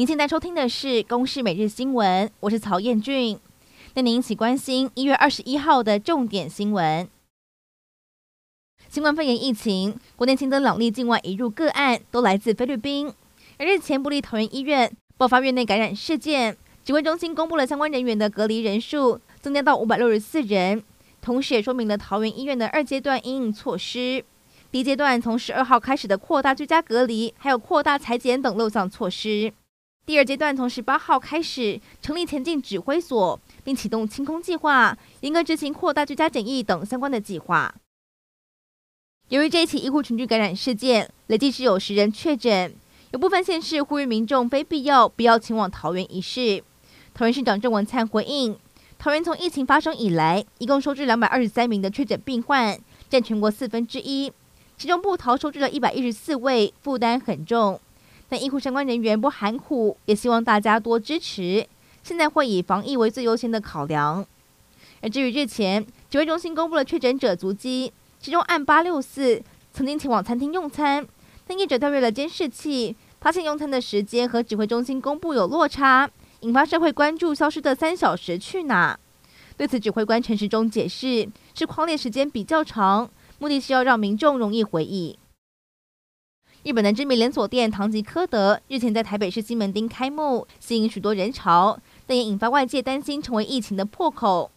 您现在收听的是《公视每日新闻》，我是曹彦俊。带您一起关心一月二十一号的重点新闻：新冠肺炎疫情，国内新增两例境外移入个案，都来自菲律宾。而日前，不立桃园医院爆发院内感染事件，指挥中心公布了相关人员的隔离人数增加到五百六十四人，同时也说明了桃园医院的二阶段应应措施。第一阶段从十二号开始的扩大居家隔离，还有扩大采检等六项措施。第二阶段从十八号开始成立前进指挥所，并启动清空计划，严格执行扩大居家检疫等相关的计划。由于这一起医护群聚感染事件，累计是有十人确诊，有部分县市呼吁民众非必要不要前往桃园一事。桃园市长郑文灿回应，桃园从疫情发生以来，一共收治两百二十三名的确诊病患，占全国四分之一，其中部桃收治了一百一十四位，负担很重。但医护相关人员不含糊，也希望大家多支持。现在会以防疫为最优先的考量。而至于日前指挥中心公布了确诊者足迹，其中案八六四曾经前往餐厅用餐，但业者调阅了监视器，发现用餐的时间和指挥中心公布有落差，引发社会关注。消失的三小时去哪？对此，指挥官陈时中解释，是框列时间比较长，目的是要让民众容易回忆。日本的知名连锁店唐吉诃德日前在台北市西门町开幕，吸引许多人潮，但也引发外界担心成为疫情的破口。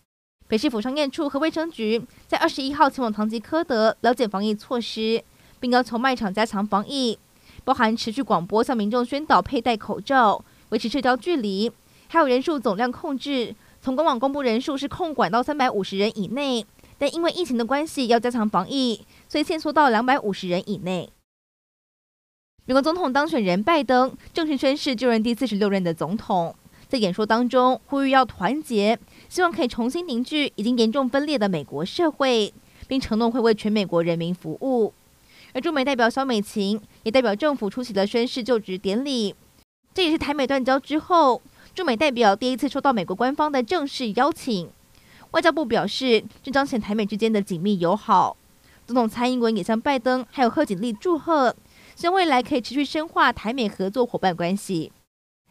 北市府商业处和卫生局在二十一号前往唐吉诃德了解防疫措施，并要求卖场加强防疫，包含持续广播向民众宣导佩戴口罩、维持社交距离，还有人数总量控制。从官网公布人数是控管到三百五十人以内，但因为疫情的关系要加强防疫，所以限缩到两百五十人以内。美国总统当选人拜登正式宣誓就任第四十六任的总统，在演说当中呼吁要团结，希望可以重新凝聚已经严重分裂的美国社会，并承诺会为全美国人民服务。而驻美代表萧美琴也代表政府出席了宣誓就职典礼，这也是台美断交之后驻美代表第一次收到美国官方的正式邀请。外交部表示，这彰显台美之间的紧密友好。总统蔡英文也向拜登还有贺锦丽祝贺。希望未来可以持续深化台美合作伙伴关系。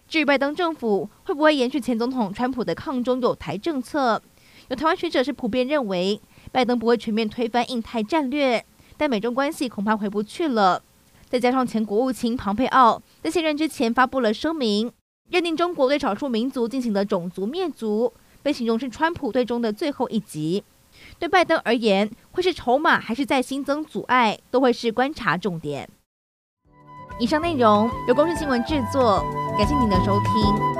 至于拜登政府会不会延续前总统川普的抗中友台政策，有台湾学者是普遍认为，拜登不会全面推翻印太战略，但美中关系恐怕回不去了。再加上前国务卿庞佩奥在卸任之前发布了声明，认定中国对少数民族进行的种族灭族，被形容是川普队中的最后一击。对拜登而言，会是筹码还是再新增阻碍，都会是观察重点。以上内容由公视新闻制作，感谢您的收听。